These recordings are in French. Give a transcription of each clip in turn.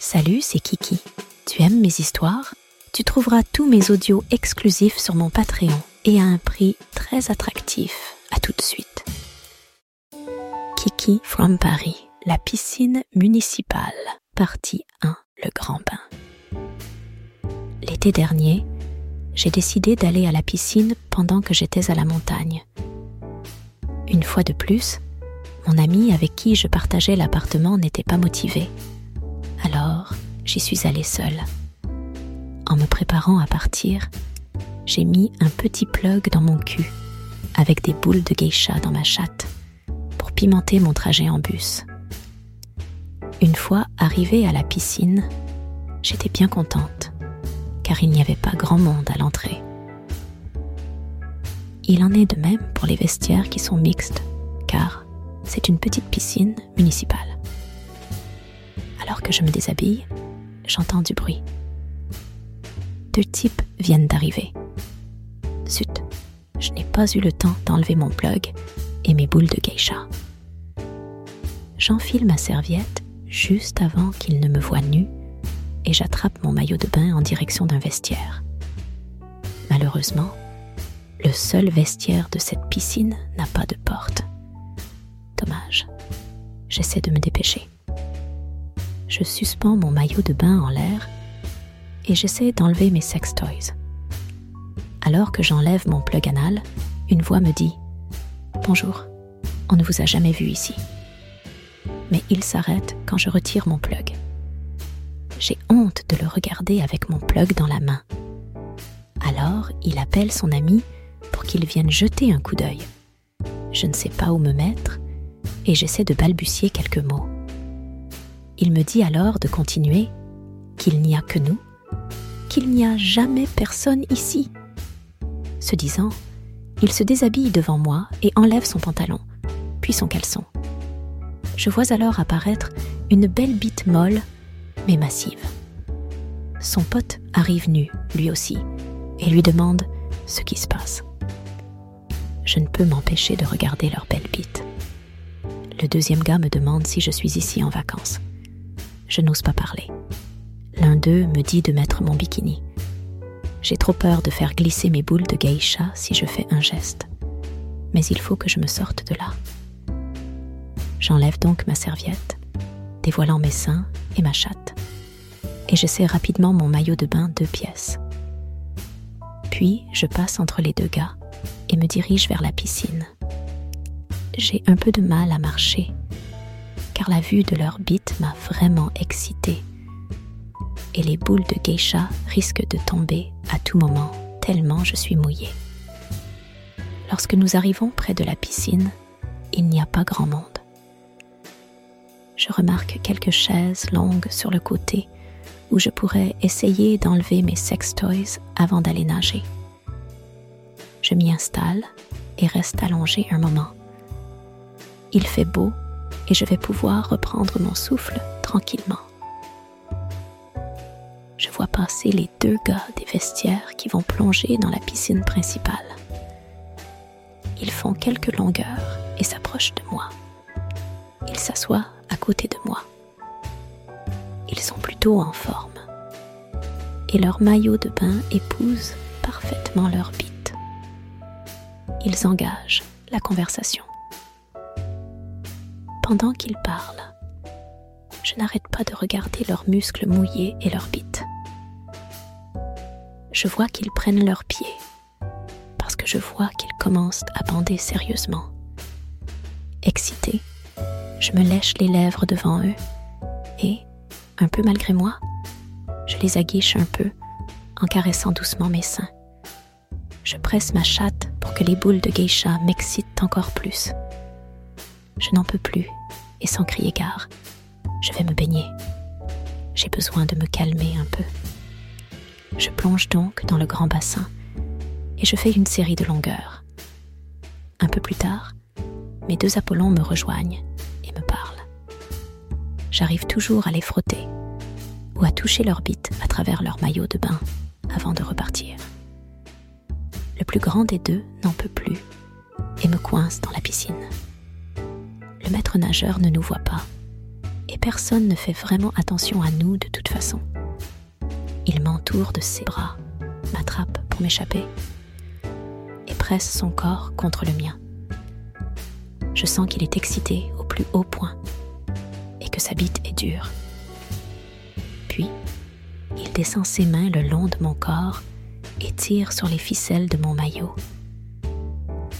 Salut, c'est Kiki. Tu aimes mes histoires? Tu trouveras tous mes audios exclusifs sur mon Patreon et à un prix très attractif. À tout de suite. Kiki from Paris, la piscine municipale, partie 1, le grand bain. L'été dernier, j'ai décidé d'aller à la piscine pendant que j'étais à la montagne. Une fois de plus, mon ami avec qui je partageais l'appartement n'était pas motivé. J'y suis allée seule. En me préparant à partir, j'ai mis un petit plug dans mon cul, avec des boules de geisha dans ma chatte, pour pimenter mon trajet en bus. Une fois arrivée à la piscine, j'étais bien contente, car il n'y avait pas grand monde à l'entrée. Il en est de même pour les vestiaires qui sont mixtes, car c'est une petite piscine municipale. Alors que je me déshabille, j'entends du bruit. Deux types viennent d'arriver. Zut, je n'ai pas eu le temps d'enlever mon plug et mes boules de geisha. J'enfile ma serviette juste avant qu'ils ne me voient nue et j'attrape mon maillot de bain en direction d'un vestiaire. Malheureusement, le seul vestiaire de cette piscine n'a pas de porte. Dommage. J'essaie de me dépêcher je suspends mon maillot de bain en l'air et j'essaie d'enlever mes sex toys. Alors que j'enlève mon plug anal, une voix me dit Bonjour, on ne vous a jamais vu ici. Mais il s'arrête quand je retire mon plug. J'ai honte de le regarder avec mon plug dans la main. Alors il appelle son ami pour qu'il vienne jeter un coup d'œil. Je ne sais pas où me mettre et j'essaie de balbutier quelques mots. Il me dit alors de continuer, qu'il n'y a que nous, qu'il n'y a jamais personne ici. Ce disant, il se déshabille devant moi et enlève son pantalon, puis son caleçon. Je vois alors apparaître une belle bite molle, mais massive. Son pote arrive nu, lui aussi, et lui demande ce qui se passe. Je ne peux m'empêcher de regarder leur belle bite. Le deuxième gars me demande si je suis ici en vacances je n'ose pas parler. L'un d'eux me dit de mettre mon bikini. J'ai trop peur de faire glisser mes boules de geisha si je fais un geste. Mais il faut que je me sorte de là. J'enlève donc ma serviette, dévoilant mes seins et ma chatte, et je serre rapidement mon maillot de bain deux pièces. Puis je passe entre les deux gars et me dirige vers la piscine. J'ai un peu de mal à marcher car la vue de leur bite m'a vraiment excitée. Et les boules de geisha risquent de tomber à tout moment, tellement je suis mouillée. Lorsque nous arrivons près de la piscine, il n'y a pas grand monde. Je remarque quelques chaises longues sur le côté où je pourrais essayer d'enlever mes sex toys avant d'aller nager. Je m'y installe et reste allongée un moment. Il fait beau et je vais pouvoir reprendre mon souffle tranquillement. Je vois passer les deux gars des vestiaires qui vont plonger dans la piscine principale. Ils font quelques longueurs et s'approchent de moi. Ils s'assoient à côté de moi. Ils sont plutôt en forme et leur maillot de bain épouse parfaitement leur bite. Ils engagent la conversation pendant qu'ils parlent. Je n'arrête pas de regarder leurs muscles mouillés et leurs bites. Je vois qu'ils prennent leurs pieds, parce que je vois qu'ils commencent à bander sérieusement. Excité, je me lèche les lèvres devant eux et, un peu malgré moi, je les aguiche un peu en caressant doucement mes seins. Je presse ma chatte pour que les boules de geisha m'excitent encore plus. Je n'en peux plus, et sans crier gare, je vais me baigner. J'ai besoin de me calmer un peu. Je plonge donc dans le grand bassin et je fais une série de longueurs. Un peu plus tard, mes deux Apollons me rejoignent et me parlent. J'arrive toujours à les frotter ou à toucher leur bite à travers leur maillot de bain avant de repartir. Le plus grand des deux n'en peut plus et me coince dans la piscine. Le maître nageur ne nous voit pas, Et personne ne fait vraiment attention à nous de toute façon. Il m'entoure de ses bras, m'attrape pour m'échapper et presse son corps contre le mien. Je sens qu'il est excité au plus haut point et que sa bite est dure. Puis, il descend ses mains le long de mon corps et tire sur les ficelles de mon maillot.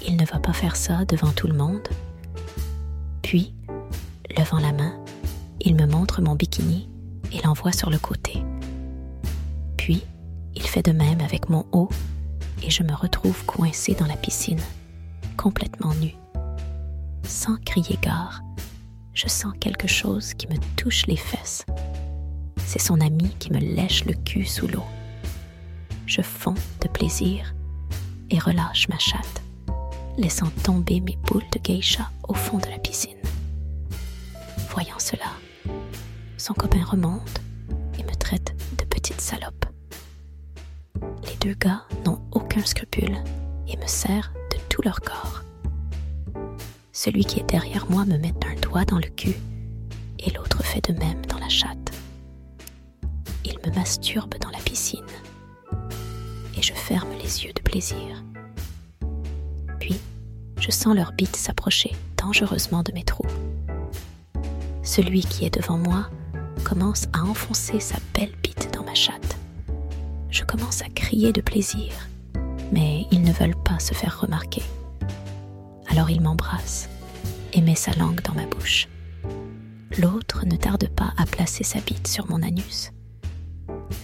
Il ne va pas faire ça devant tout le monde. Puis, levant la main, il me montre mon bikini et l'envoie sur le côté. Puis, il fait de même avec mon haut et je me retrouve coincée dans la piscine, complètement nue. Sans crier gare, je sens quelque chose qui me touche les fesses. C'est son ami qui me lèche le cul sous l'eau. Je fonds de plaisir et relâche ma chatte, laissant tomber mes boules de geisha au fond de la piscine. Voyant cela, son copain remonte et me traite de petite salope. Les deux gars n'ont aucun scrupule et me serrent de tout leur corps. Celui qui est derrière moi me met un doigt dans le cul et l'autre fait de même dans la chatte. Il me masturbe dans la piscine et je ferme les yeux de plaisir. Je sens leur bite s'approcher dangereusement de mes trous. Celui qui est devant moi commence à enfoncer sa belle bite dans ma chatte. Je commence à crier de plaisir, mais ils ne veulent pas se faire remarquer. Alors il m'embrasse et met sa langue dans ma bouche. L'autre ne tarde pas à placer sa bite sur mon anus.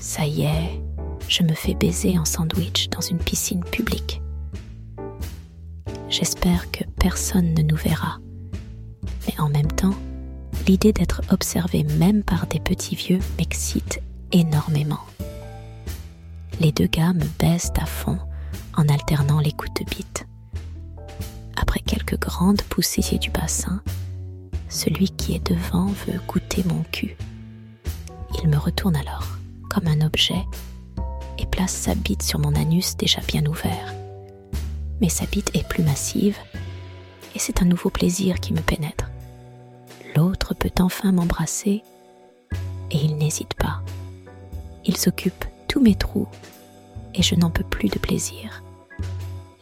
Ça y est, je me fais baiser en sandwich dans une piscine publique. J'espère que personne ne nous verra, mais en même temps, l'idée d'être observé même par des petits vieux m'excite énormément. Les deux gars me baissent à fond en alternant les coups de bite. Après quelques grandes poussées du bassin, celui qui est devant veut goûter mon cul. Il me retourne alors, comme un objet, et place sa bite sur mon anus déjà bien ouvert. Mais sa bite est plus massive, et c'est un nouveau plaisir qui me pénètre. L'autre peut enfin m'embrasser, et il n'hésite pas. Il s'occupe tous mes trous, et je n'en peux plus de plaisir,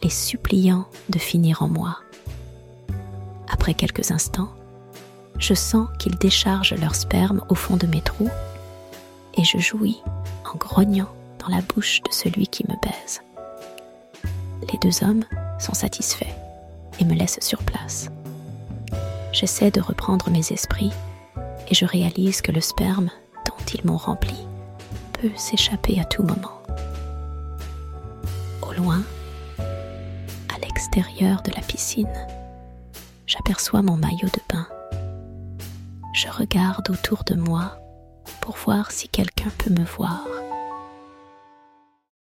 les suppliant de finir en moi. Après quelques instants, je sens qu'ils déchargent leur sperme au fond de mes trous, et je jouis en grognant dans la bouche de celui qui me baise. Les deux hommes sont satisfaits et me laissent sur place. J'essaie de reprendre mes esprits et je réalise que le sperme dont ils m'ont rempli peut s'échapper à tout moment. Au loin, à l'extérieur de la piscine, j'aperçois mon maillot de bain. Je regarde autour de moi pour voir si quelqu'un peut me voir.